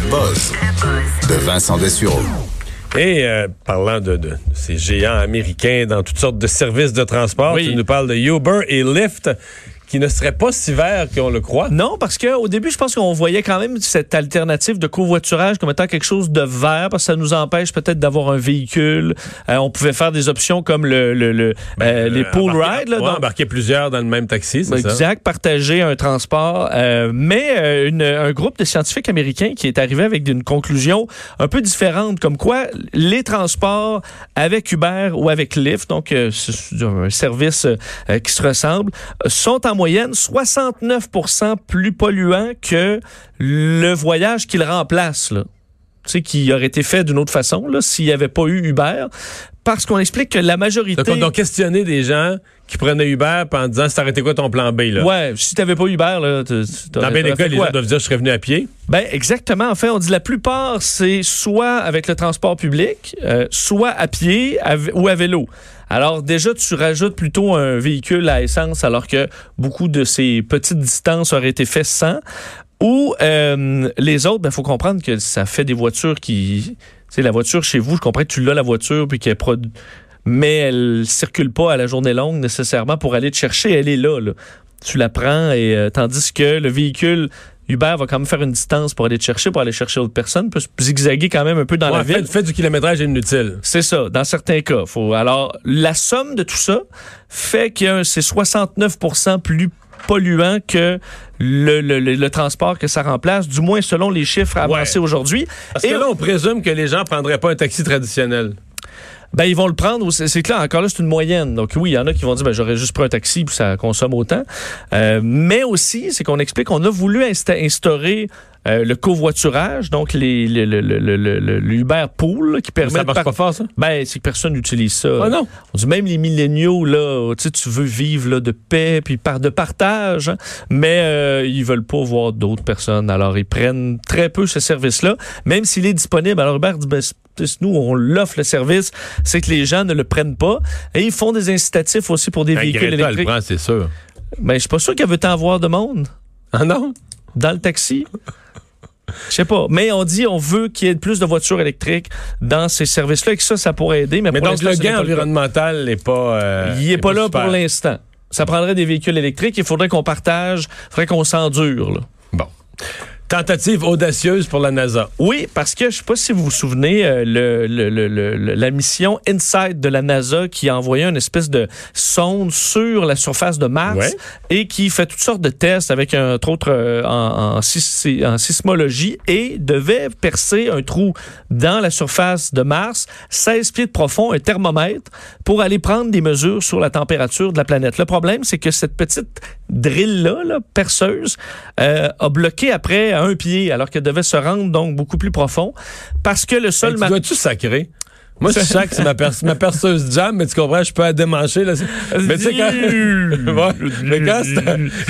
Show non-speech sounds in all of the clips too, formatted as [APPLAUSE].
Le buzz de Vincent Dessureau. Et euh, parlant de, de ces géants américains dans toutes sortes de services de transport, Oui. tu nous parles de Uber et Lyft qui ne seraient pas si verts qu'on le croit. Non, parce qu'au début, je pense qu'on voyait quand même cette alternative de covoiturage comme étant quelque chose de vert, parce que ça nous empêche peut-être d'avoir un véhicule. Euh, on pouvait faire des options comme le, le- le- euh, les pool rides. Ouais, donc- embarquer plusieurs dans le même taxi, c'est ça? Exact, partager un transport. Euh, mais euh, une- un groupe de scientifiques américains qui est arrivé avec une conclusion un peu différente, comme quoi les transports avec Uber ou avec Lyft, donc euh, c'est un service euh, qui se ressemble, euh, sont en moyenne 69% plus polluants que le voyage qu'ils remplacent. Là. Tu sais, qui aurait été fait d'une autre façon là, s'il n'y avait pas eu Uber. Parce qu'on explique que la majorité... Donc, on a questionné des gens qui prenaient Uber en disant, ça été quoi ton plan B? Là? Ouais, si t'avais pas Uber, là, tu- tu- Dans bien des cas, les gens doivent dire, je serais venu à pied. Ben exactement. En fait, on dit la plupart, c'est soit avec le transport public, euh, soit à pied à ou à vélo. Alors déjà, tu rajoutes plutôt un véhicule à essence, alors que beaucoup de ces petites distances auraient été faites sans. Ou euh, les autres, il ben, faut comprendre que ça fait des voitures qui... Tu sais, la voiture chez vous, je comprends que tu l'as, la voiture, puis qu'elle produ- mais elle circule pas à la journée longue nécessairement pour aller te chercher. Elle est là, là. Tu la prends, et euh, tandis que le véhicule Uber va quand même faire une distance pour aller te chercher, pour aller chercher d'autres personnes, peut zigzaguer quand même un peu dans la Ouais, ville. fait, fait du kilométrage inutile. C'est ça, dans certains cas. Faut, alors, la somme de tout ça fait que c'est 69% plus polluant que le, le- le- le transport que ça remplace, du moins selon les chiffres avancés aujourd'hui. Parce Et que là, on présume que les gens prendraient pas un taxi traditionnel. Ben, ils vont le prendre. C'est clair, encore là, c'est une moyenne. Donc, oui, il y en a qui vont dire, ben, j'aurais juste pris un taxi, puis ça consomme autant. Euh, mais aussi, c'est qu'on explique qu'on a voulu insta- instaurer euh, le covoiturage, donc les, le, le, le, le, le- le Uber Pool, qui permet Ça de marche par- pas fort, ça? Ben, c'est que personne n'utilise ça. Ah non? On dit même les milléniaux, là, tu sais, tu veux vivre là, de paix, puis par de partage, hein, mais euh, ils veulent pas voir d'autres personnes. Alors, ils prennent très peu ce service-là, même s'il est disponible. Alors, Hubert dit, ben, nous, on l'offre le service, c'est que les gens ne le prennent pas. Et ils font des incitatifs aussi pour des Ben, véhicules Greta, elle électriques. prend, c'est sûr. Ben, je suis pas sûr qu'elle veut tant voir de monde Ah non? dans le taxi. Je sais pas. Mais on dit, on veut qu'il y ait plus de voitures électriques dans ces services-là et que ça, ça pourrait aider. Mais, Mais pour donc, le n'est gain environnemental n'est pas. euh, Il est pas là super. pour l'instant. Ça prendrait des véhicules électriques. Il faudrait qu'on partage. Il faudrait qu'on s'endure. Bon. Tentative audacieuse pour la NASA. Oui, parce que je sais pas si vous vous souvenez, euh, le, le- le- la mission InSight de la NASA qui a envoyé une espèce de sonde sur la surface de Mars Ouais. et qui fait toutes sortes de tests avec un entre autres euh, en, en sismologie et devait percer un trou dans la surface de Mars, 16 pieds de profond, un thermomètre, pour aller prendre des mesures sur la température de la planète. Le problème, c'est que cette petite drill-là, là, perceuse, euh, a bloqué après à un pied, alors qu'elle devait se rendre donc beaucoup plus profond, parce que le sol... Hey, tu dois-tu sacrer? Moi, je sais que c'est ma, perce- ma perceuse jam, mais tu comprends, je peux la démancher. Là. Mais tu sais, quand, [LAUGHS] mais quand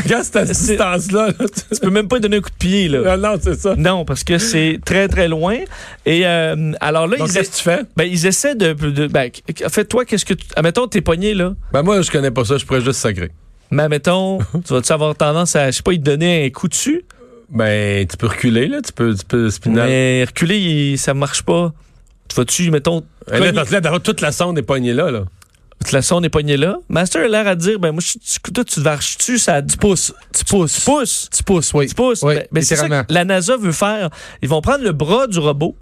quand cette C'est- distance-là, là, tu- Tu peux même pas donner un coup de pied, là. Ah non, c'est ça. Non, parce que c'est très, très loin. Et euh, alors là, Donc, ils, qu'est-ce que tu fais? ben, ils essaient de... de ben, en fait, toi, qu'est-ce que tu... Admettons, t'es pogné, là. Ben, moi, je connais pas ça, je pourrais juste sacrer. Mais admettons, [LAUGHS] tu vas-tu avoir tendance à, je sais pas, te donner un coup dessus? Ben, tu peux reculer, là, tu peux, tu peux spinal. Mais reculer, ça marche pas. Tu vas-tu, mettons, Là, là, d'avoir toute la sonde est pognée là, là. la sonde est pognée là. Master a l'air à dire, ben moi, je- tu- toi, tu varches-tu, ça... Tu pousses. Tu pousses. Tu pousses. Tu pousses, oui. Tu pousses. Oui, Ben, ben, c'est ça que la NASA veut faire. Ils vont prendre le bras du robot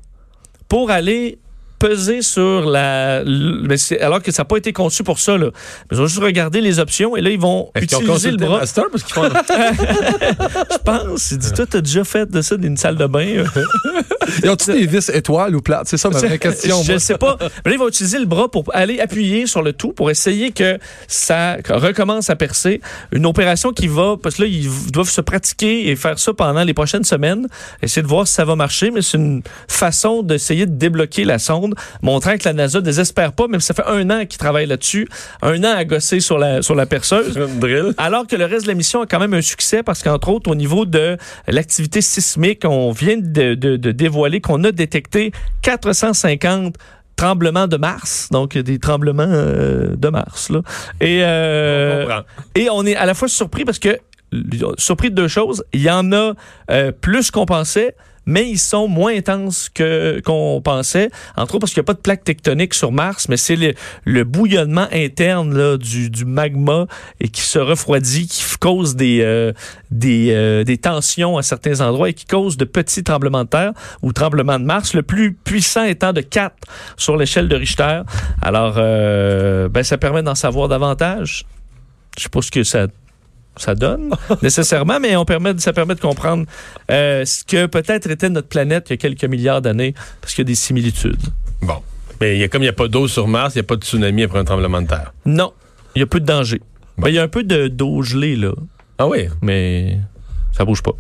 pour aller peser sur la... mais alors que ça n'a pas été conçu pour ça. Là. Ils ont juste regardé les options et là, ils vont utiliser le bras. Master parce font... [LAUGHS] Je pense. Il dit, toi, t'as déjà fait de ça d'une salle de bain. [LAUGHS] Ils ont-tu des vis étoiles ou plates? C'est ça ma vraie question. Je moi. sais pas. Mais là, ils vont utiliser le bras pour aller appuyer sur le tout pour essayer que ça recommence à percer. Une opération qui va, parce que là, ils doivent se pratiquer et faire ça pendant les prochaines semaines. Essayer de voir si ça va marcher, mais c'est une façon d'essayer de débloquer la sonde, montrant que la NASA désespère pas, même si ça fait un an qu'ils travaillent là-dessus, un an à gosser sur la, sur la perceuse. Alors que le reste de la mission a quand même un succès parce qu'entre autres, au niveau de l'activité sismique, on vient de, de- de dévoiler qu'on a détecté 450 tremblements de Mars, donc des tremblements euh, de Mars. Là. Et, euh, On et on est à la fois surpris parce que surpris de deux choses. Il y en a euh, plus qu'on pensait, mais ils sont moins intenses que qu'on pensait. Entre autres parce qu'il n'y a pas de plaque tectonique sur Mars, mais c'est le, bouillonnement interne du, magma et qui se refroidit, qui cause des, euh, euh, des tensions à certains endroits et qui cause de petits tremblements de terre ou tremblements de Mars, le plus puissant étant de 4 sur l'échelle de Richter. Alors, euh, ben, ça permet d'en savoir davantage. Je ce que ça ça donne [LAUGHS] nécessairement, mais on permet, ça permet de comprendre euh, ce que peut-être était notre planète il y a quelques milliards d'années, parce qu'il y a des similitudes. Bon. Mais il y a, comme il n'y a pas d'eau sur Mars, il n'y a pas de tsunami après un tremblement de terre. Non, il y a peu de danger. Ben, il y a un peu de d'eau gelée, là, Ah oui? mais ça bouge pas.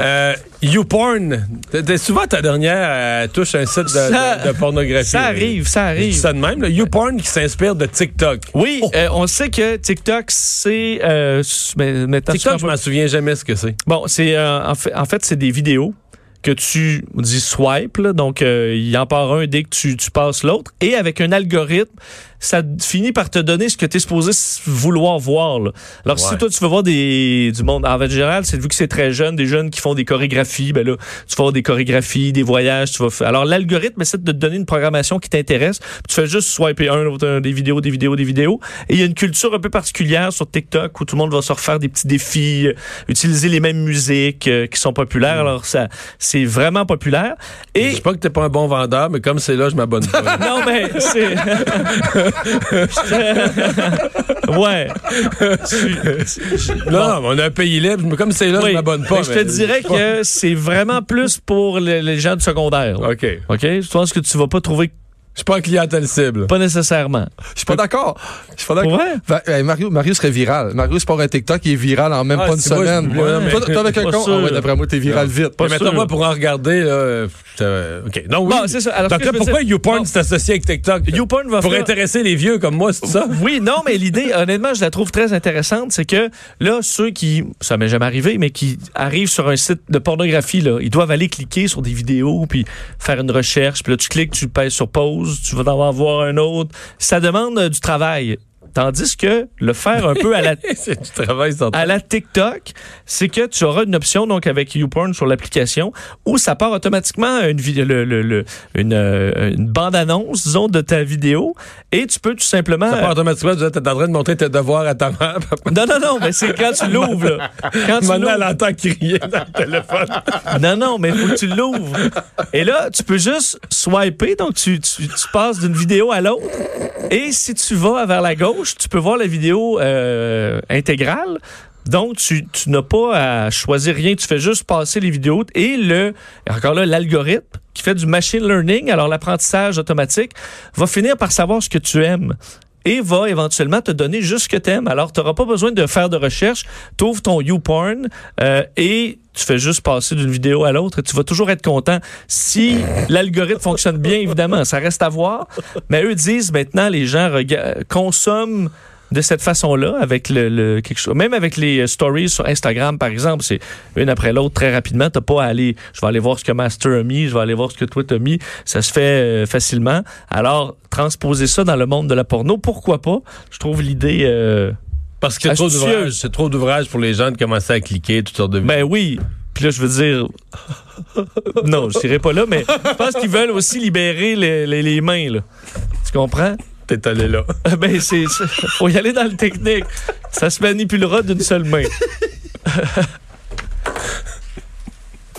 Euh, YouPorn. Souvent ta dernière euh, touche un site de, Ça- de- de pornographie. Ça arrive, ça arrive. ça de même. là? YouPorn qui s'inspire de TikTok. Oui, euh, on sait que TikTok, c'est... Euh, maintenant, TikTok, je m'en souviens jamais ce que c'est. Bon, c'est euh, en fait, en fait c'est des vidéos que tu dis swipe, là, donc il en part un dès que tu, tu passes l'autre, et avec un algorithme, ça finit par te donner ce que tu es supposé vouloir voir. là. Alors si toi tu veux voir des du monde en fait général, c'est vu que c'est très jeune, des jeunes qui font des chorégraphies, ben là tu vas voir des chorégraphies, des voyages, tu vas faire. Alors l'algorithme essaie de te donner une programmation qui t'intéresse, tu fais juste swiper un, un, des vidéos, des vidéos, des vidéos, et il y a une culture un peu particulière sur TikTok où tout le monde va se refaire des petits défis, euh, utiliser les mêmes musiques euh, qui sont populaires. Alors ça c'est vraiment populaire Je et dis pas que t'es pas un bon vendeur, mais comme c'est là, je m'abonne pas. [LAUGHS] non, mais c'est. [LAUGHS] [LAUGHS] ouais. non, on a un pays libre, mais comme c'est là, Oui. je m'abonne pas. Mais je te mais- dirais que c'est vraiment plus pour les, les gens du secondaire. là. OK. OK? Je pense que tu vas pas trouver, Je suis pas un clientèle cible. pas nécessairement. Je suis pas d'accord. Je suis pas d'accord. Ouais. Mario, Mario serait viral. Mario, c'est pas un TikTok, il est viral en même Ah, pas une moi, semaine. je- ouais, mais- Toi, toi, avec un con, ah ouais, d'après moi, t'es viral vite. Pas Mais sûr. moi, pour en regarder, là, OK. Non, oui. Bon, c'est ça. Alors, Donc là, pourquoi dire- YouPorn Bon. s'est associé avec TikTok? YouPorn va Pour faire- intéresser les vieux comme moi, c'est ça? [LAUGHS] Oui, non, mais l'idée, honnêtement, je la trouve très intéressante, c'est que là, ceux qui, ça m'est jamais arrivé, mais qui arrivent sur un site de pornographie, là, ils doivent aller cliquer sur des vidéos, puis faire une recherche, puis là, tu cliques, tu pèses sur pause, tu vas en voir un autre. Ça demande euh, du travail. Tandis que le faire un peu à la [LAUGHS] à la TikTok, c'est que tu auras une option donc avec YouPorn sur l'application où ça part automatiquement une, vid- le- le- le- une, euh, une bande-annonce, disons, de ta vidéo et tu peux tout simplement... Ça part automatiquement, tu es en train de montrer tes devoirs à ta mère. [LAUGHS] Non, non, non, mais c'est quand tu l'ouvres. Quand tu Maintenant, elle entend crier dans le téléphone. [LAUGHS] Non, non, mais faut que tu l'ouvres. Et là, tu peux juste swiper, donc tu, tu, tu passes d'une vidéo à l'autre. Et si tu vas vers la gauche, tu peux voir la vidéo euh, intégrale. Donc, tu, tu n'as pas à choisir rien, tu fais juste passer les vidéos. Et le, encore là, l'algorithme qui fait du machine learning, alors l'apprentissage automatique, va finir par savoir ce que tu aimes et va éventuellement te donner juste ce que tu aimes. Alors, tu n'auras pas besoin de faire de recherche. Tu ouvres ton YouPorn euh, et tu fais juste passer d'une vidéo à l'autre et tu vas toujours être content. Si l'algorithme fonctionne bien, évidemment, ça reste à voir. Mais eux disent maintenant, les gens consomment de cette façon-là, avec le, le- quelque chose, même avec les euh, stories sur Instagram, par exemple, c'est une après l'autre très rapidement. T'as pas à aller, je vais aller voir ce que Master a mis, je vais aller voir ce que toi t'as mis. Ça se fait euh, facilement. Alors, transposer ça dans le monde de la porno, pourquoi pas? Je trouve l'idée, euh, Parce d'ouvrages. C'est trop d'ouvrages pour les gens de commencer à cliquer toutes sortes de ben oui. Puis là, je veux dire, [LAUGHS] non, je dirais pas là, mais je pense qu'ils veulent aussi libérer les, les- les mains, là. Tu comprends? T'es allé là. [LAUGHS] Ben, c'est, faut y aller dans le technique. Ça se manipulera d'une seule main. [LAUGHS]